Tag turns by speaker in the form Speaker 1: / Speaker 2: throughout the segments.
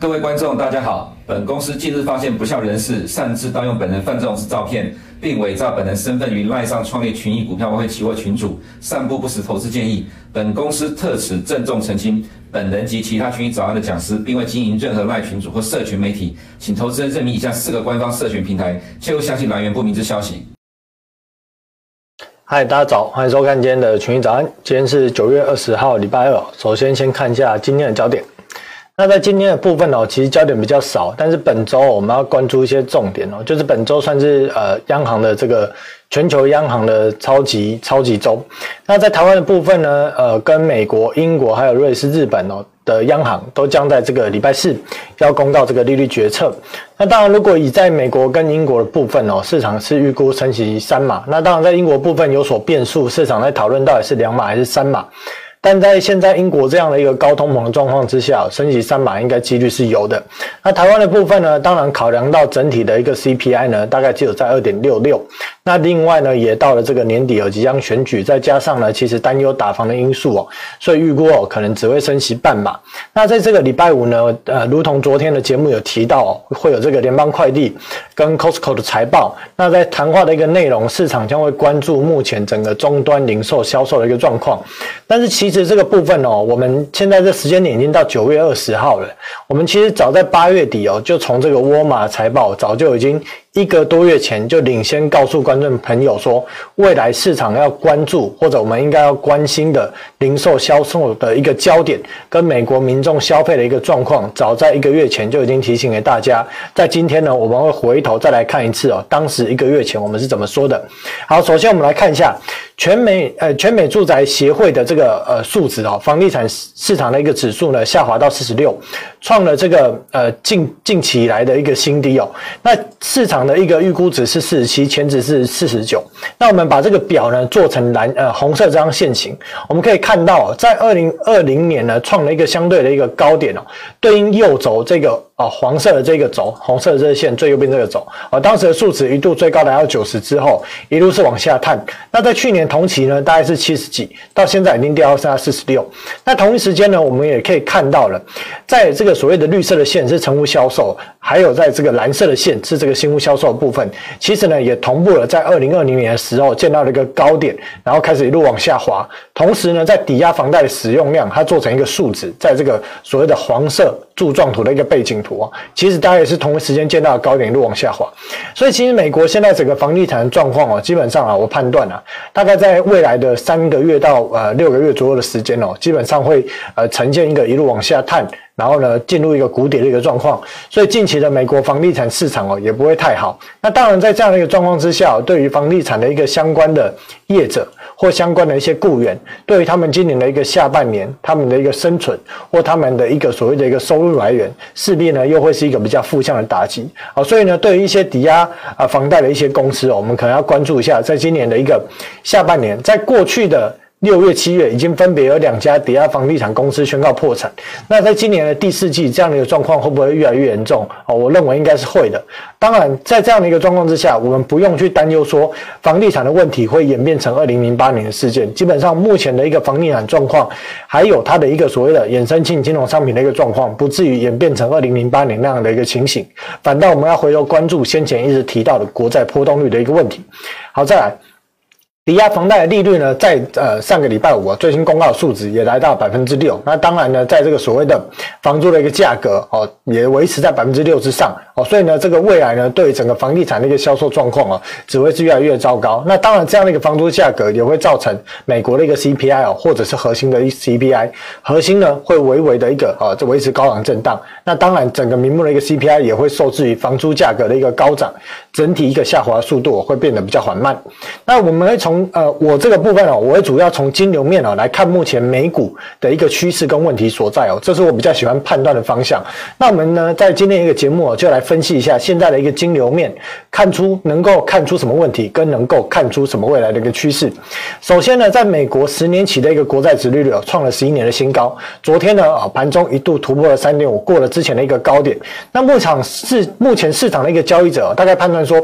Speaker 1: 各位观众，大家好。本公司近日发现不肖人士擅自盗用本人范仲式照片，并伪造本人身份于赖上创立群益股票外汇期货群组，散布不实投资建议。本公司特此郑重澄清，本人及其他群益早安的讲师，并未经营任何赖群组或社群媒体，请投资人认明以下四个官方社群平台，切勿相信来源不明之消息。
Speaker 2: 嗨，大家早，欢迎收看今天的群益早安。今天是九月二十号，礼拜二。首先，先看一下今天的焦点。那在今天的部分哦，其实焦点比较少，但是本周我们要关注一些重点哦，就是本周算是呃央行的这个全球央行的超级超级周。那在台湾的部分呢，呃，跟美国、英国还有瑞士、日本哦的央行都将在这个礼拜四要公告这个利率决策。那当然，如果以在美国跟英国的部分哦，市场是预估升息三码。那当然，在英国部分有所变数，市场在讨论到底是两码还是三码。但在现在英国这样的一个高通膨的状况之下，升级三码应该几率是有的。那台湾的部分呢，当然考量到整体的一个 CPI 呢，大概只有在二点六六。那另外呢，也到了这个年底有即将选举，再加上呢，其实担忧打房的因素哦，所以预估哦，可能只会升息半码。那在这个礼拜五呢，呃，如同昨天的节目有提到，会有这个联邦快递跟 Costco 的财报。那在谈话的一个内容，市场将会关注目前整个终端零售销售的一个状况。但是其实这个部分哦，我们现在这时间点已经到九月二十号了。我们其实早在八月底哦，就从这个沃尔玛财报早就已经。一个多月前就领先告诉观众朋友说，未来市场要关注或者我们应该要关心的零售销售的一个焦点，跟美国民众消费的一个状况，早在一个月前就已经提醒给大家。在今天呢，我们会回头再来看一次哦，当时一个月前我们是怎么说的。好，首先我们来看一下全美呃全美住宅协会的这个呃数值哦，房地产市场的一个指数呢下滑到四十六，创了这个呃近近期以来的一个新低哦。那市场。的一个预估值是四十七，前值是四十九。那我们把这个表呢做成蓝呃红色这张线型，我们可以看到，在二零二零年呢创了一个相对的一个高点哦，对应右轴这个。哦，黄色的这个轴，红色的这个线最右边这个轴，啊，当时的数值一度最高来到九十之后，一路是往下探。那在去年同期呢，大概是七十几，到现在已经掉到剩下四十六。那同一时间呢，我们也可以看到了，在这个所谓的绿色的线是成屋销售，还有在这个蓝色的线是这个新屋销售的部分，其实呢也同步了在二零二零年的时候见到了一个高点，然后开始一路往下滑。同时呢，在抵押房贷的使用量，它做成一个数值，在这个所谓的黄色柱状图的一个背景图啊。其实大家也是同一时间见到高点一路往下滑，所以其实美国现在整个房地产的状况哦，基本上啊，我判断啊，大概在未来的三个月到呃六个月左右的时间哦，基本上会呃呈现一个一路往下探。然后呢，进入一个谷底的一个状况，所以近期的美国房地产市场哦也不会太好。那当然，在这样的一个状况之下，对于房地产的一个相关的业者或相关的一些雇员，对于他们今年的一个下半年，他们的一个生存或他们的一个所谓的一个收入来源，势必呢又会是一个比较负向的打击。好，所以呢，对于一些抵押啊房贷的一些公司，我们可能要关注一下，在今年的一个下半年，在过去的。六月、七月已经分别有两家抵押房地产公司宣告破产。那在今年的第四季，这样的一个状况会不会越来越严重？哦，我认为应该是会的。当然，在这样的一个状况之下，我们不用去担忧说房地产的问题会演变成二零零八年的事件。基本上，目前的一个房地产状况，还有它的一个所谓的衍生性金融商品的一个状况，不至于演变成二零零八年那样的一个情形。反倒我们要回头关注先前一直提到的国债波动率的一个问题。好，再来。抵押房贷的利率呢，在呃上个礼拜五啊，最新公告数值也来到百分之六。那当然呢，在这个所谓的房租的一个价格哦，也维持在百分之六之上哦。所以呢，这个未来呢，对整个房地产的一个销售状况啊，只会是越来越糟糕。那当然，这样的一个房租价格也会造成美国的一个 CPI 哦，或者是核心的 CPI，核心呢会微微的一个啊，就维持高昂震荡。那当然，整个名目的一个 CPI 也会受制于房租价格的一个高涨，整体一个下滑速度会变得比较缓慢。那我们会从呃我这个部分哦，我会主要从金流面哦来看目前美股的一个趋势跟问题所在哦，这是我比较喜欢判断的方向。那我们呢在今天一个节目哦，就来分析一下现在的一个金流面，看出能够看出什么问题，跟能够看出什么未来的一个趋势。首先呢，在美国十年期的一个国债殖利率哦创了十一年的新高，昨天呢啊盘中一度突破了三点五，过了之前的一个高点。那目场市目前市场的一个交易者大概判断说，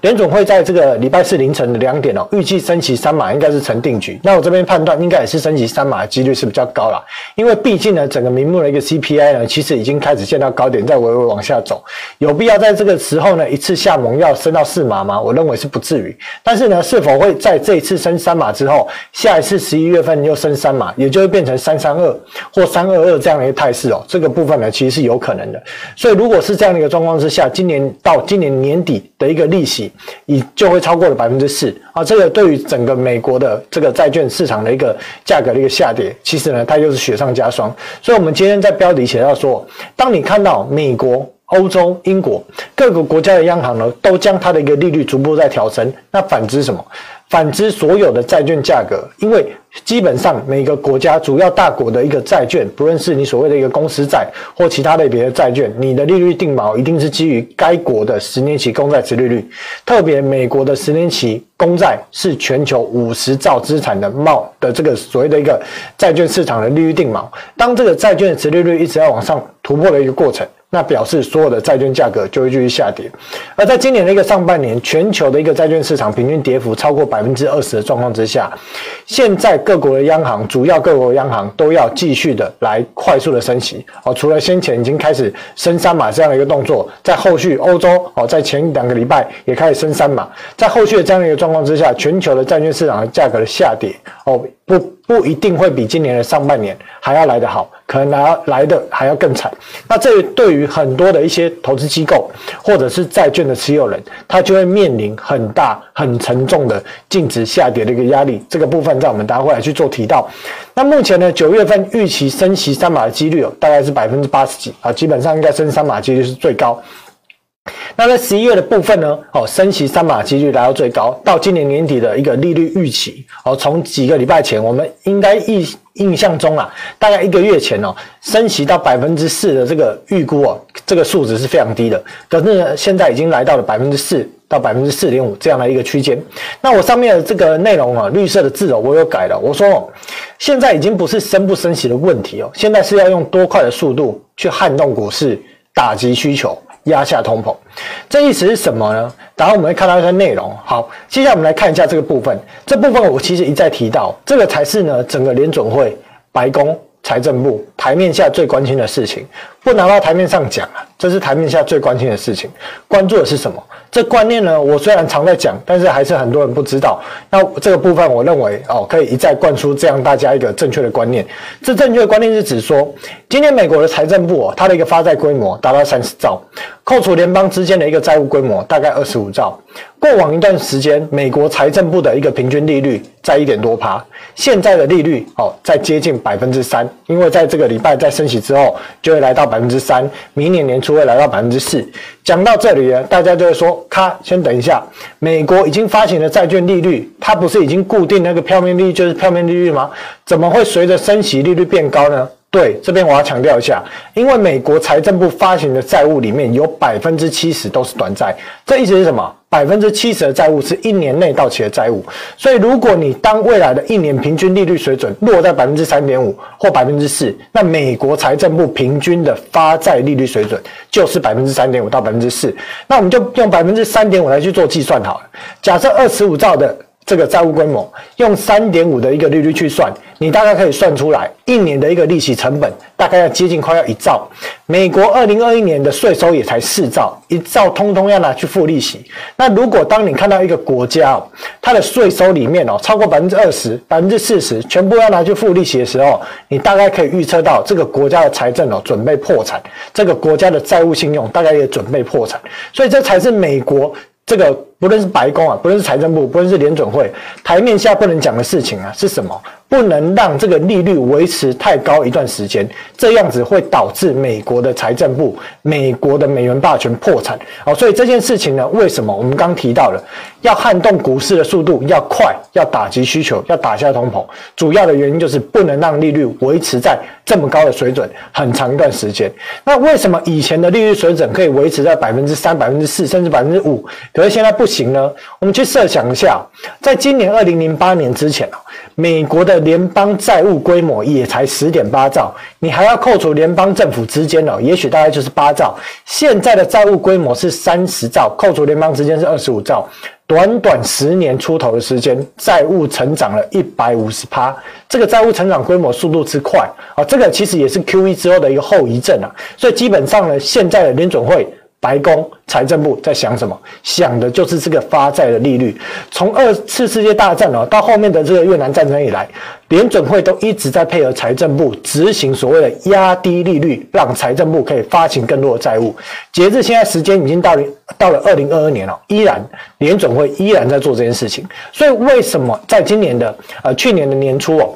Speaker 2: 联总会在这个礼拜四凌晨的两点哦，预计升息三码应该是成定局。那我这边判断应该也是升息三码的几率是比较高啦，因为毕竟呢，整个名目的一个 CPI 呢，其实已经开始见到高点，在微微往下走。有必要在这个时候呢，一次下猛药升到四码吗？我认为是不至于。但是呢，是否会在这一次升三码之后，下一次十一月份又升三码，也就会变成三三二或三二二这样的一个态势哦？这个部分呢，其实是有可能的。所以如果是这样的一个状况之下，今年到今年年底的一个利息，已就会超过了百分之四啊！这个对于整个美国的这个债券市场的一个价格的一个下跌，其实呢，它又是雪上加霜。所以，我们今天在标题写到说，当你看到美国、欧洲、英国各个国家的央行呢，都将它的一个利率逐步在调升，那反之什么？反之，所有的债券价格，因为基本上每个国家主要大国的一个债券，不论是你所谓的一个公司债或其他类别的债券，你的利率定锚一定是基于该国的十年期公债殖利率。特别美国的十年期公债是全球五十兆资产的锚的这个所谓的一个债券市场的利率定锚。当这个债券的殖利率一直在往上突破的一个过程。那表示所有的债券价格就会继续下跌，而在今年的一个上半年，全球的一个债券市场平均跌幅超过百分之二十的状况之下，现在各国的央行，主要各国的央行都要继续的来快速的升息哦。除了先前已经开始升三码这样的一个动作，在后续欧洲哦，在前两个礼拜也开始升三码，在后续的这样的一个状况之下，全球的债券市场的价格的下跌哦。不不一定会比今年的上半年还要来得好，可能来来的还要更惨。那这对于很多的一些投资机构或者是债券的持有人，他就会面临很大很沉重的净值下跌的一个压力。这个部分在我们待会来去做提到。那目前呢，九月份预期升息三码的几率哦，大概是百分之八十几啊，基本上应该升三码几率是最高。那在十一月的部分呢？哦，升息三码几率来到最高，到今年年底的一个利率预期哦，从几个礼拜前，我们应该印印象中啊，大概一个月前哦，升息到百分之四的这个预估哦，这个数值是非常低的。可是呢，现在已经来到了百分之四到百分之四点五这样的一个区间。那我上面的这个内容啊，绿色的字哦，我有改了。我说哦，现在已经不是升不升息的问题哦，现在是要用多快的速度去撼动股市，打击需求。压下通膨，这意思是什么呢？然后我们会看到一些内容。好，接下来我们来看一下这个部分。这部分我其实一再提到，这个才是呢整个联总会、白宫、财政部台面下最关心的事情。不拿到台面上讲啊，这是台面下最关心的事情。关注的是什么？这观念呢，我虽然常在讲，但是还是很多人不知道。那这个部分，我认为哦，可以一再灌输这样大家一个正确的观念。这正确的观念是指说，今天美国的财政部哦，它的一个发债规模达到三十兆，扣除联邦之间的一个债务规模大概二十五兆。过往一段时间，美国财政部的一个平均利率在一点多趴，现在的利率哦，在接近百分之三，因为在这个礼拜在升息之后，就会来到百分之三，明年年初就会来到百分之四。讲到这里呢，大家就会说。咔，先等一下，美国已经发行的债券利率，它不是已经固定那个票面利率就是票面利率吗？怎么会随着升息利率变高呢？对，这边我要强调一下，因为美国财政部发行的债务里面有百分之七十都是短债，这意思是什么？百分之七十的债务是一年内到期的债务，所以如果你当未来的一年平均利率水准落在百分之三点五或百分之四，那美国财政部平均的发债利率水准就是百分之三点五到百分之四，那我们就用百分之三点五来去做计算好了，假设二十五兆的。这个债务规模用三点五的一个利率去算，你大概可以算出来一年的一个利息成本大概要接近快要一兆。美国二零二一年的税收也才四兆，一兆通通要拿去付利息。那如果当你看到一个国家，它的税收里面哦超过百分之二十、百分之四十全部要拿去付利息的时候，你大概可以预测到这个国家的财政哦准备破产，这个国家的债务信用大概也准备破产。所以这才是美国。这个不论是白宫啊，不论是财政部，不论是联准会，台面下不能讲的事情啊，是什么？不能让这个利率维持太高一段时间，这样子会导致美国的财政部、美国的美元霸权破产。好，所以这件事情呢，为什么我们刚提到了要撼动股市的速度要快，要打击需求，要打下通膨，主要的原因就是不能让利率维持在这么高的水准很长一段时间。那为什么以前的利率水准可以维持在百分之三、百分之四，甚至百分之五，可是现在不行呢？我们去设想一下，在今年二零零八年之前美国的联邦债务规模也才十点八兆，你还要扣除联邦政府之间哦，也许大概就是八兆。现在的债务规模是三十兆，扣除联邦之间是二十五兆。短短十年出头的时间，债务成长了一百五十趴，这个债务成长规模速度之快啊，这个其实也是 QE 之后的一个后遗症啊。所以基本上呢，现在的联准会。白宫财政部在想什么？想的就是这个发债的利率。从二次世界大战哦，到后面的这个越南战争以来，联准会都一直在配合财政部执行所谓的压低利率，让财政部可以发行更多的债务。截至现在时间已经到了到了二零二二年了，依然联准会依然在做这件事情。所以为什么在今年的呃去年的年初哦，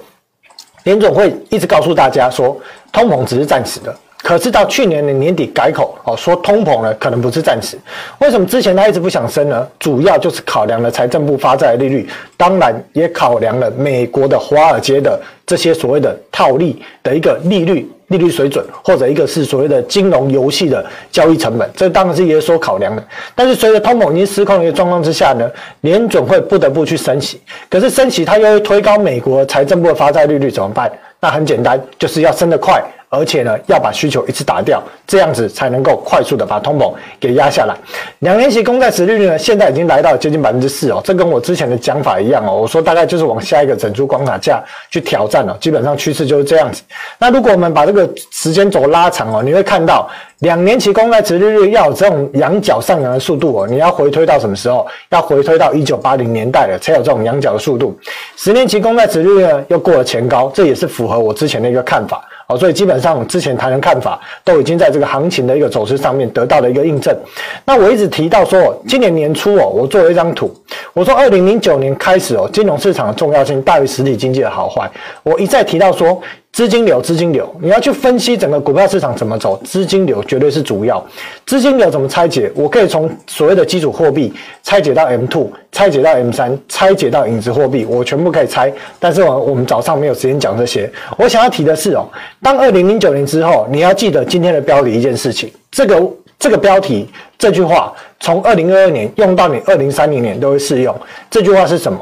Speaker 2: 联准会一直告诉大家说，通膨只是暂时的。可是到去年的年底改口哦，说通膨呢可能不是暂时。为什么之前他一直不想升呢？主要就是考量了财政部发债的利率，当然也考量了美国的华尔街的这些所谓的套利的一个利率利率水准，或者一个是所谓的金融游戏的交易成本，这当然是也所考量的。但是随着通膨已经失控的一个状况之下呢，联准会不得不去升息。可是升息它又会推高美国财政部的发债利率怎么办？那很简单，就是要升得快。而且呢，要把需求一次打掉，这样子才能够快速的把通膨给压下来。两年期公债殖利率呢，现在已经来到接近百分之四哦，这跟我之前的讲法一样哦。我说大概就是往下一个整数关卡价去挑战了，基本上趋势就是这样子。那如果我们把这个时间轴拉长哦，你会看到两年期公债殖利率要有这种仰角上扬的速度哦，你要回推到什么时候？要回推到一九八零年代了，才有这种仰角的速度。十年期公债殖利率呢，又过了前高，这也是符合我之前的一个看法。所以基本上之前谈的看法都已经在这个行情的一个走势上面得到了一个印证。那我一直提到说，今年年初哦，我做了一张图，我说二零零九年开始哦，金融市场的重要性大于实体经济的好坏。我一再提到说。资金流，资金流，你要去分析整个股票市场怎么走，资金流绝对是主要。资金流怎么拆解？我可以从所谓的基础货币拆解到 M2，拆解到 M3，拆解到影子货币，我全部可以拆。但是我我们早上没有时间讲这些。我想要提的是哦，当二零零九年之后，你要记得今天的标题一件事情，这个这个标题这句话从二零二二年用到你二零三零年都会适用。这句话是什么？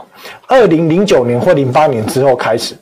Speaker 2: 二零零九年或零八年之后开始。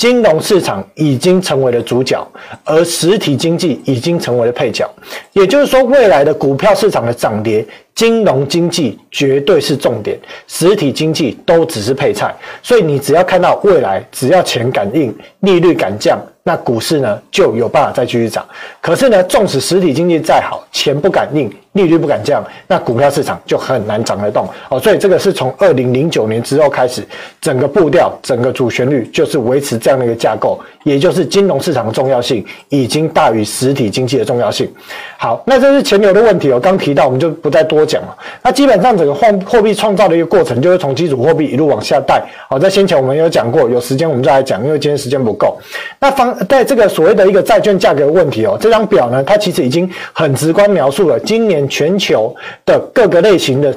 Speaker 2: 金融市场已经成为了主角，而实体经济已经成为了配角。也就是说，未来的股票市场的涨跌，金融经济绝对是重点，实体经济都只是配菜。所以，你只要看到未来，只要钱敢印，利率敢降。那股市呢，就有办法再继续涨。可是呢，纵使实体经济再好，钱不敢印，利率不敢降，那股票市场就很难涨得动哦。所以这个是从二零零九年之后开始，整个步调、整个主旋律就是维持这样的一个架构，也就是金融市场的重要性已经大于实体经济的重要性。好，那这是钱流的问题，我刚提到，我们就不再多讲了。那基本上整个货货币创造的一个过程，就是从基础货币一路往下带。好，在先前我们有讲过，有时间我们再来讲，因为今天时间不够。那方。在这个所谓的一个债券价格的问题哦，这张表呢，它其实已经很直观描述了今年全球的各个类型的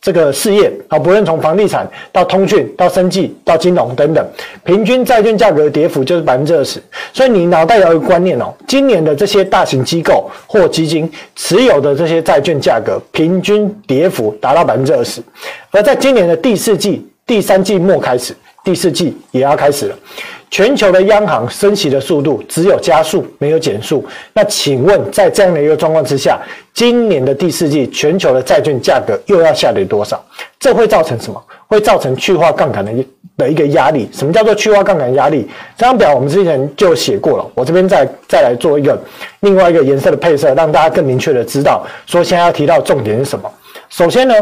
Speaker 2: 这个事业啊，不论从房地产到通讯到生技到金融等等，平均债券价格的跌幅就是百分之二十。所以你脑袋有一个观念哦，今年的这些大型机构或基金持有的这些债券价格平均跌幅达到百分之二十，而在今年的第四季、第三季末开始，第四季也要开始了。全球的央行升息的速度只有加速，没有减速。那请问，在这样的一个状况之下，今年的第四季全球的债券价格又要下跌多少？这会造成什么？会造成去化杠杆的一的一个压力。什么叫做去化杠杆压力？这张表我们之前就写过了。我这边再再来做一个另外一个颜色的配色，让大家更明确的知道，说现在要提到重点是什么。首先呢。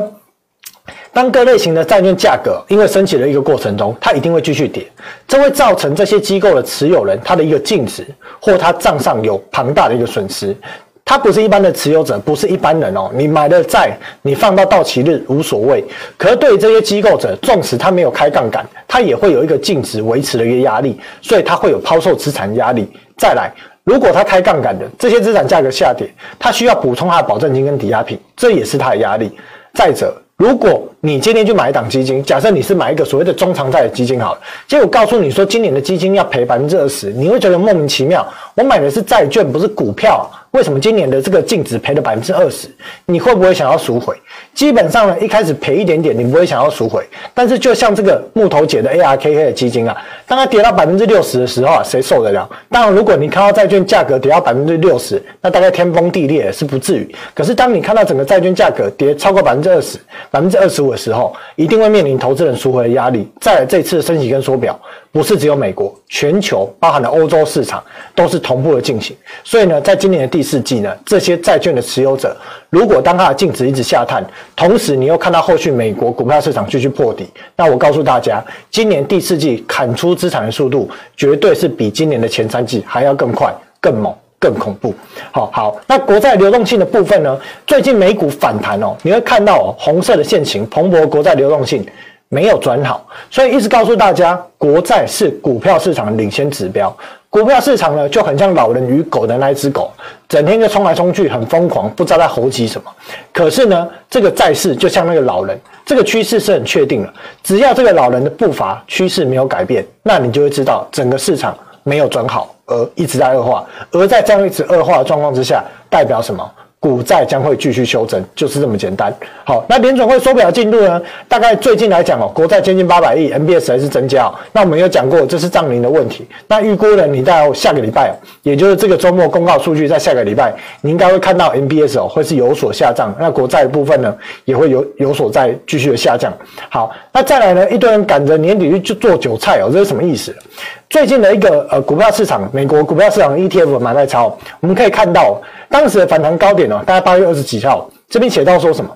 Speaker 2: 当各类型的债券价格因为升起的一个过程中，它一定会继续跌，这会造成这些机构的持有人他的一个净值或他账上有庞大的一个损失。他不是一般的持有者，不是一般人哦。你买的债，你放到到期日无所谓。可是对于这些机构者，纵使他没有开杠杆，他也会有一个净值维持的一个压力，所以他会有抛售资产压力。再来，如果他开杠杆的这些资产价格下跌，他需要补充他的保证金跟抵押品，这也是他的压力。再者，如果你今天去买一档基金，假设你是买一个所谓的中长债的基金好了，结果告诉你说今年的基金要赔百分之二十，你会觉得莫名其妙。我买的是债券，不是股票。为什么今年的这个净值赔了百分之二十？你会不会想要赎回？基本上呢，一开始赔一点点，你不会想要赎回。但是就像这个木头姐的 ARKK 的基金啊，当它跌到百分之六十的时候啊，谁受得了？当然，如果你看到债券价格跌到百分之六十，那大概天崩地裂是不至于。可是当你看到整个债券价格跌超过百分之二十、百分之二十五的时候，一定会面临投资人赎回的压力。再来，这次的升息跟缩表，不是只有美国，全球包含了欧洲市场都是同步的进行。所以呢，在今年的第四季呢，这些债券的持有者，如果当它的净值一直下探，同时你又看到后续美国股票市场继续破底，那我告诉大家，今年第四季砍出资产的速度，绝对是比今年的前三季还要更快、更猛、更恐怖。好好，那国债流动性的部分呢？最近美股反弹哦，你会看到，红色的线型，蓬勃国债流动性没有转好，所以一直告诉大家，国债是股票市场的领先指标。股票市场呢，就很像老人与狗的那一只狗，整天就冲来冲去，很疯狂，不知道在猴急什么。可是呢，这个债市就像那个老人，这个趋势是很确定的。只要这个老人的步伐趋势没有改变，那你就会知道整个市场没有转好，而一直在恶化。而在这样一直恶化的状况之下，代表什么？股债将会继续修正，就是这么简单。好，那联准会缩表进度呢？大概最近来讲哦，国债接近八百亿，MBS 还是增加。那我们有讲过，这是账龄的问题。那预估呢？你在下个礼拜，也就是这个周末公告数据，在下个礼拜，你应该会看到 MBS 哦，会是有所下降。那国债的部分呢，也会有有所在继续的下降。好，那再来呢？一堆人赶着年底去做韭菜哦，这是什么意思？最近的一个呃股票市场，美国股票市场 ETF 买卖超，我们可以看到当时的反弹高点哦，大概八月二十几号，这边写到说什么？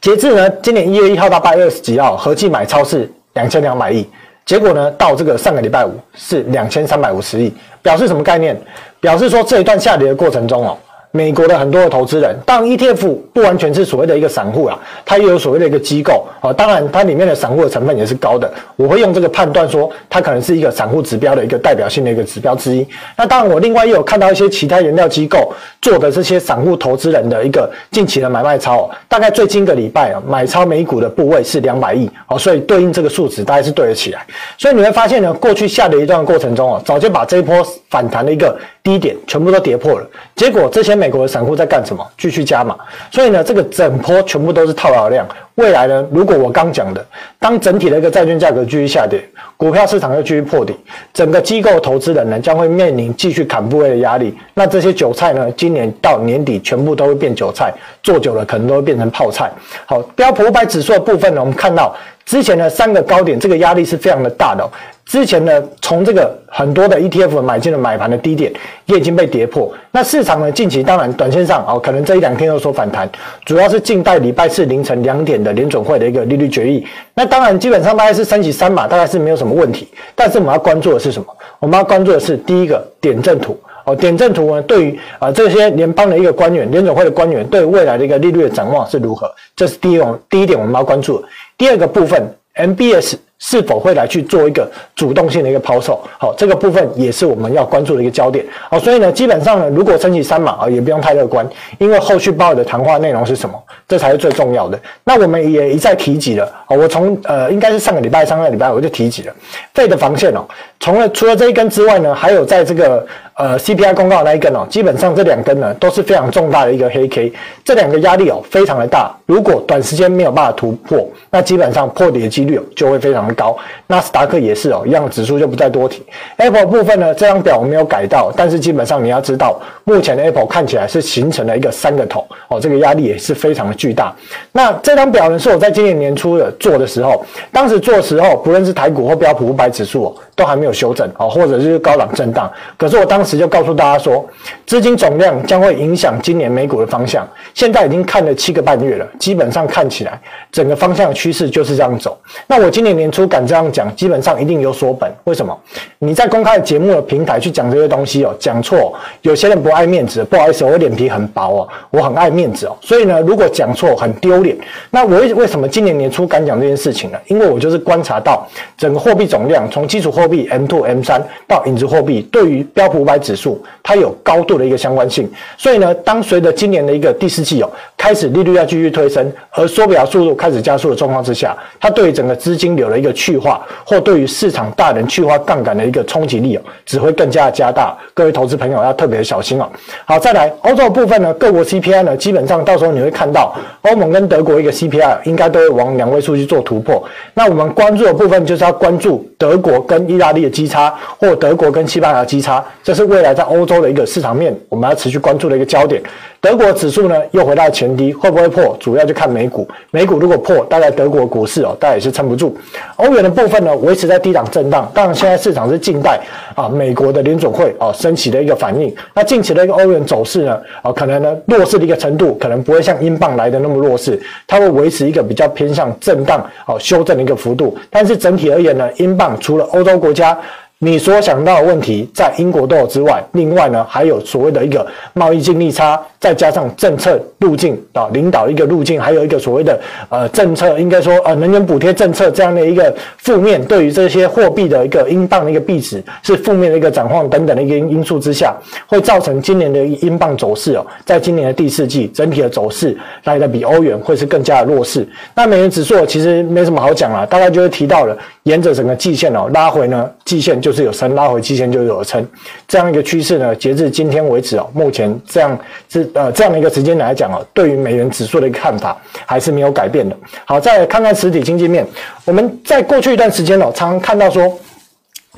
Speaker 2: 截至呢今年一月一号到八月二十几号，合计买超是两千两百亿，结果呢到这个上个礼拜五是两千三百五十亿，表示什么概念？表示说这一段下跌的过程中哦。美国的很多的投资人，当 ETF 不完全是所谓的一个散户啊，它也有所谓的一个机构啊。当然，它里面的散户的成分也是高的。我会用这个判断说，它可能是一个散户指标的一个代表性的一个指标之一。那当然，我另外又有看到一些其他原料机构做的这些散户投资人的一个近期的买卖超，大概最近一个礼拜啊，买超美股的部位是两百亿哦，所以对应这个数值大概是对得起来。所以你会发现呢，过去下的一段过程中啊，早就把这一波反弹的一个低点全部都跌破了，结果这些美国的散户在干什么？继续加码，所以呢，这个整波全部都是套牢量。未来呢，如果我刚讲的，当整体的一个债券价格继续下跌，股票市场又继续破底，整个机构投资人呢将会面临继续砍部位的压力。那这些韭菜呢，今年到年底全部都会变韭菜，做久了可能都会变成泡菜。好，标普五百指数的部分呢，我们看到之前的三个高点，这个压力是非常的大的。之前呢，从这个很多的 ETF 买进了买盘的低点，也已经被跌破。那市场呢，近期当然短线上哦，可能这一两天有所反弹，主要是静待礼拜四凌晨两点的联准会的一个利率决议。那当然基本上大概是升息三码，大概是没有什么问题。但是我们要关注的是什么？我们要关注的是第一个点阵图哦，点阵图呢，对于啊这些联邦的一个官员、联总会的官员对未来的一个利率的展望是如何？这是第一种第一点我们要关注。第二个部分，MBS。是否会来去做一个主动性的一个抛售？好，这个部分也是我们要关注的一个焦点。好，所以呢，基本上呢，如果升起三码啊，也不用太乐观，因为后续鲍尔的谈话内容是什么，这才是最重要的。那我们也一再提及了，我从呃，应该是上个礼拜、上个礼拜我就提及了费的防线哦。除了除了这一根之外呢，还有在这个呃 CPI 公告那一根哦，基本上这两根呢都是非常重大的一个黑 K，这两个压力哦非常的大。如果短时间没有办法突破，那基本上破底的几率就会非常的高，纳斯达克也是哦，一样的指数就不再多提。Apple 部分呢，这张表我没有改到，但是基本上你要知道，目前的 Apple 看起来是形成了一个三个头哦，这个压力也是非常的巨大。那这张表呢，是我在今年年初的做的时候，当时做的时候，不论是台股或标普五百指数哦，都还没有修正哦，或者是高档震荡。可是我当时时就告诉大家说，资金总量将会影响今年美股的方向。现在已经看了七个半月了，基本上看起来整个方向的趋势就是这样走。那我今年年初敢这样讲，基本上一定有所本。为什么？你在公开节目的平台去讲这些东西哦，讲错，有些人不爱面子，不好意思，我脸皮很薄哦，我很爱面子哦。所以呢，如果讲错很丢脸。那我为为什么今年年初敢讲这件事情呢？因为我就是观察到整个货币总量从基础货币 M two M 三到影子货币，对于标普五百指数，它有高度的一个相关性。所以呢，当随着今年的一个第四季哦，开始利率要继续推升，而缩表速度开始加速的状况之下，它对于整个资金流的一个去化，或对于市场大人去化杠杆的一个冲击力哦，只会更加的加大。各位投资朋友要特别小心哦。好，再来欧洲部分呢，各国 CPI 呢，基本上到时候你会看到欧盟跟德国一个 CPI 应该都会往两位数去做突破。那我们关注的部分就是要关注德国跟意大利的基差，或德国跟西班牙的基差，这是未来在欧洲的一个市场面，我们要持续关注的一个焦点。德国指数呢又回到前低，会不会破？主要就看美股。美股如果破，大概德国股市哦，大概也是撑不住。欧元的部分呢，维持在低档震荡。当然，现在市场是静待啊，美国的联准会哦升息的一个反应。那近期的一个欧元走势呢，啊，可能呢弱势的一个程度，可能不会像英镑来的那么弱势，它会维持一个比较偏向震荡哦修正的一个幅度。但是整体而言呢，英镑除了欧洲国家。你所想到的问题，在英国都有之外，另外呢，还有所谓的一个贸易净利差，再加上政策路径啊，领导一个路径，还有一个所谓的呃政策，应该说呃能源补贴政策这样的一个负面，对于这些货币的一个英镑的一个币值是负面的一个展望等等的一个因素之下，会造成今年的英镑走势哦，在今年的第四季整体的走势来的比欧元会是更加的弱势。那美元指数其实没什么好讲了，大概就是提到了，沿着整个季线哦拉回呢，季线就。是有升，拉回期限就有撑，这样一个趋势呢，截至今天为止哦，目前这样是呃这样的一个时间来讲哦，对于美元指数的一个看法还是没有改变的。好，再来看看实体经济面，我们在过去一段时间哦，常常看到说。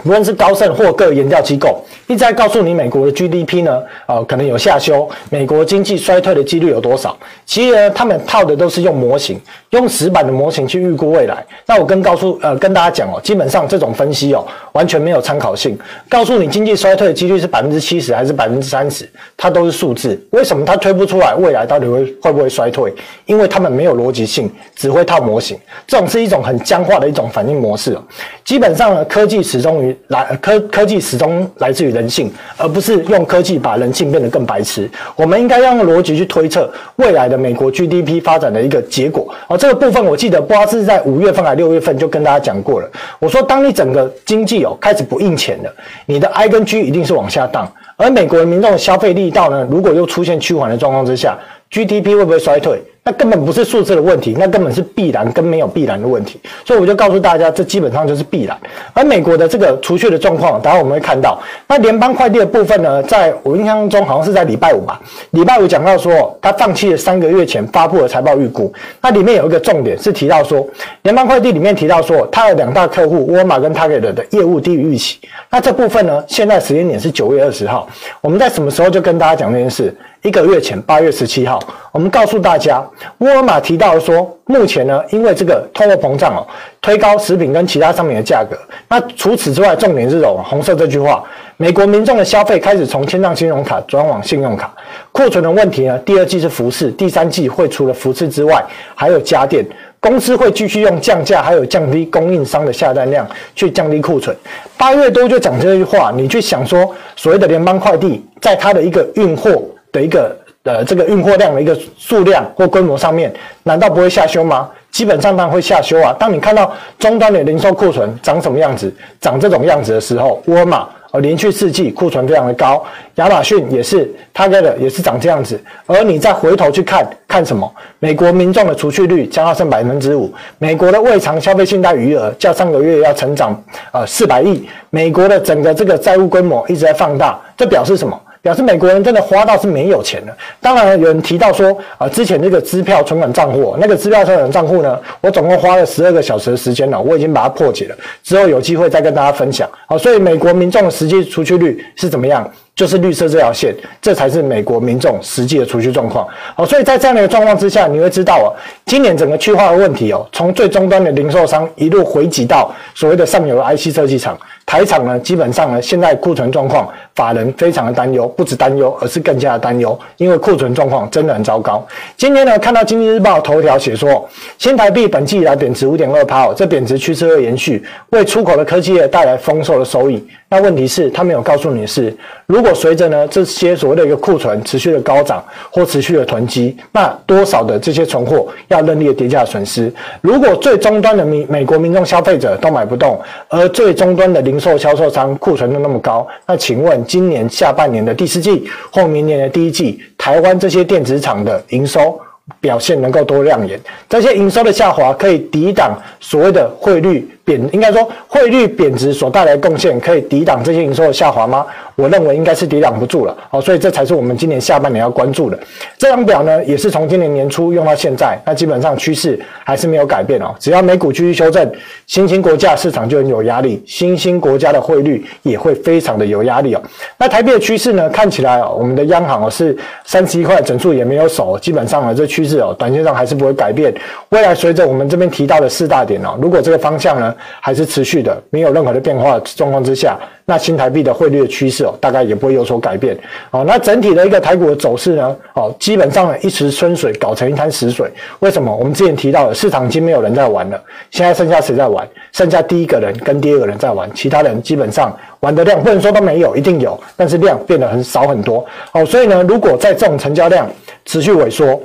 Speaker 2: 无论是高盛或各研调机构一直在告诉你，美国的 GDP 呢，呃，可能有下修，美国经济衰退的几率有多少？其实呢，他们套的都是用模型，用死板的模型去预估未来。那我跟告诉呃跟大家讲哦，基本上这种分析哦，完全没有参考性。告诉你经济衰退的几率是百分之七十还是百分之三十，它都是数字。为什么它推不出来未来到底会会不会衰退？因为他们没有逻辑性，只会套模型。这种是一种很僵化的一种反应模式哦。基本上呢，科技始终。来科科技始终来自于人性，而不是用科技把人性变得更白痴。我们应该要用逻辑去推测未来的美国 GDP 发展的一个结果。哦，这个部分我记得不知道是在五月份还是六月份就跟大家讲过了。我说，当你整个经济哦开始不印钱了，你的 I 跟 G 一定是往下荡。而美国人民众的消费力道呢，如果又出现趋缓的状况之下，GDP 会不会衰退？那根本不是数字的问题，那根本是必然跟没有必然的问题。所以我就告诉大家，这基本上就是必然。而美国的这个储蓄的状况，等下我们会看到。那联邦快递的部分呢，在我印象中好像是在礼拜五吧，礼拜五讲到说，他放弃了三个月前发布的财报预估。那里面有一个重点是提到说，联邦快递里面提到说，他的两大客户沃尔玛跟 Target 的业务低于预期。那这部分呢，现在时间点是九月二十号，我们在什么时候就跟大家讲这件事？一个月前，八月十七号，我们告诉大家，沃尔玛提到说，目前呢，因为这个通货膨胀哦，推高食品跟其他商品的价格。那除此之外，重点是这种红色这句话：美国民众的消费开始从千账信用卡转往信用卡。库存的问题呢，第二季是服饰，第三季会除了服饰之外，还有家电。公司会继续用降价，还有降低供应商的下单量去降低库存。八月多就讲这句话，你去想说，所谓的联邦快递，在它的一个运货。的一个呃，这个运货量的一个数量或规模上面，难道不会下修吗？基本上当然会下修啊。当你看到终端的零售库存长什么样子，长这种样子的时候，沃尔玛呃连续四季库存非常的高，亚马逊也是，它的也是长这样子。而你再回头去看看什么？美国民众的储蓄率降到剩百分之五，美国的未偿消费信贷余额较上个月要成长呃四百亿，美国的整个这个债务规模一直在放大，这表示什么？表示美国人真的花到是没有钱的。当然有人提到说，啊，之前那个支票存款账户，那个支票存款账户呢，我总共花了十二个小时的时间了，我已经把它破解了。之后有机会再跟大家分享。好，所以美国民众的实际储蓄率是怎么样？就是绿色这条线，这才是美国民众实际的储蓄状况。好，所以在这样的一个状况之下，你会知道哦，今年整个去化的问题哦，从最终端的零售商一路回击到所谓的上游的 IC 设计厂。台厂呢，基本上呢，现在库存状况，法人非常的担忧，不止担忧，而是更加的担忧，因为库存状况真的很糟糕。今天呢，看到《经济日报》头条写说，新台币本季以来贬值五点二趴，这贬值趋势会延续，为出口的科技业带来丰硕的收益。那问题是，他没有告诉你是，如果随着呢这些所谓的一个库存持续的高涨或持续的囤积，那多少的这些存货要认列跌价损失？如果最终端的民美国民众消费者都买不动，而最终端的零零售销售商库存都那么高，那请问今年下半年的第四季或明年的第一季，台湾这些电子厂的营收表现能够多亮眼？这些营收的下滑可以抵挡所谓的汇率？贬应该说汇率贬值所带来的贡献可以抵挡这些营收的下滑吗？我认为应该是抵挡不住了。好，所以这才是我们今年下半年要关注的。这张表呢，也是从今年年初用到现在，那基本上趋势还是没有改变哦。只要美股继续修正，新兴国家市场就很有压力，新兴国家的汇率也会非常的有压力哦。那台币的趋势呢，看起来哦，我们的央行哦是三十一块整数也没有守，基本上呢这趋势哦，短线上还是不会改变。未来随着我们这边提到的四大点哦，如果这个方向呢，还是持续的，没有任何的变化状况之下，那新台币的汇率的趋势哦，大概也不会有所改变。哦，那整体的一个台股的走势呢，哦，基本上呢一池春水搞成一滩死水。为什么？我们之前提到的市场已经没有人在玩了，现在剩下谁在玩？剩下第一个人跟第二个人在玩，其他人基本上玩的量不能说都没有，一定有，但是量变得很少很多。哦，所以呢，如果在这种成交量持续萎缩。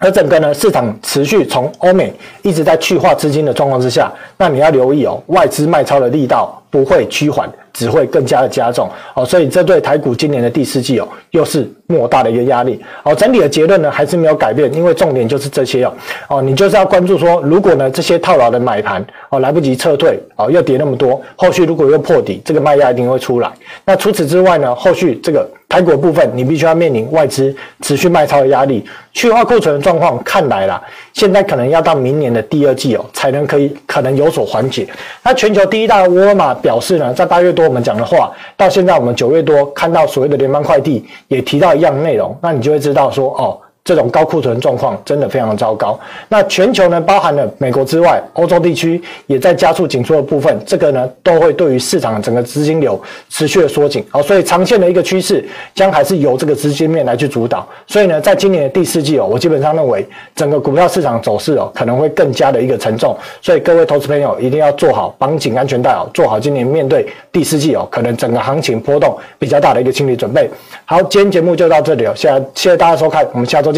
Speaker 2: 而整个呢，市场持续从欧美一直在去化资金的状况之下，那你要留意哦，外资卖超的力道不会趋缓。只会更加的加重哦，所以这对台股今年的第四季哦，又是莫大的一个压力哦。整体的结论呢，还是没有改变，因为重点就是这些哦哦，你就是要关注说，如果呢这些套牢的买盘哦来不及撤退哦，又跌那么多，后续如果又破底，这个卖压一定会出来。那除此之外呢，后续这个台股部分，你必须要面临外资持续卖超的压力，去化库存的状况看来啦，现在可能要到明年的第二季哦，才能可以可能有所缓解。那全球第一大的沃尔玛表示呢，在八月多。我们讲的话，到现在我们九月多看到所谓的联邦快递也提到一样内容，那你就会知道说哦。这种高库存状况真的非常的糟糕。那全球呢，包含了美国之外，欧洲地区也在加速紧缩的部分，这个呢都会对于市场整个资金流持续的缩紧。好，所以长线的一个趋势将还是由这个资金面来去主导。所以呢，在今年的第四季哦，我基本上认为整个股票市场走势哦可能会更加的一个沉重。所以各位投资朋友一定要做好绑紧安全带哦，做好今年面对第四季哦可能整个行情波动比较大的一个心理准备。好，今天节目就到这里哦，谢谢谢谢大家收看，我们下周见。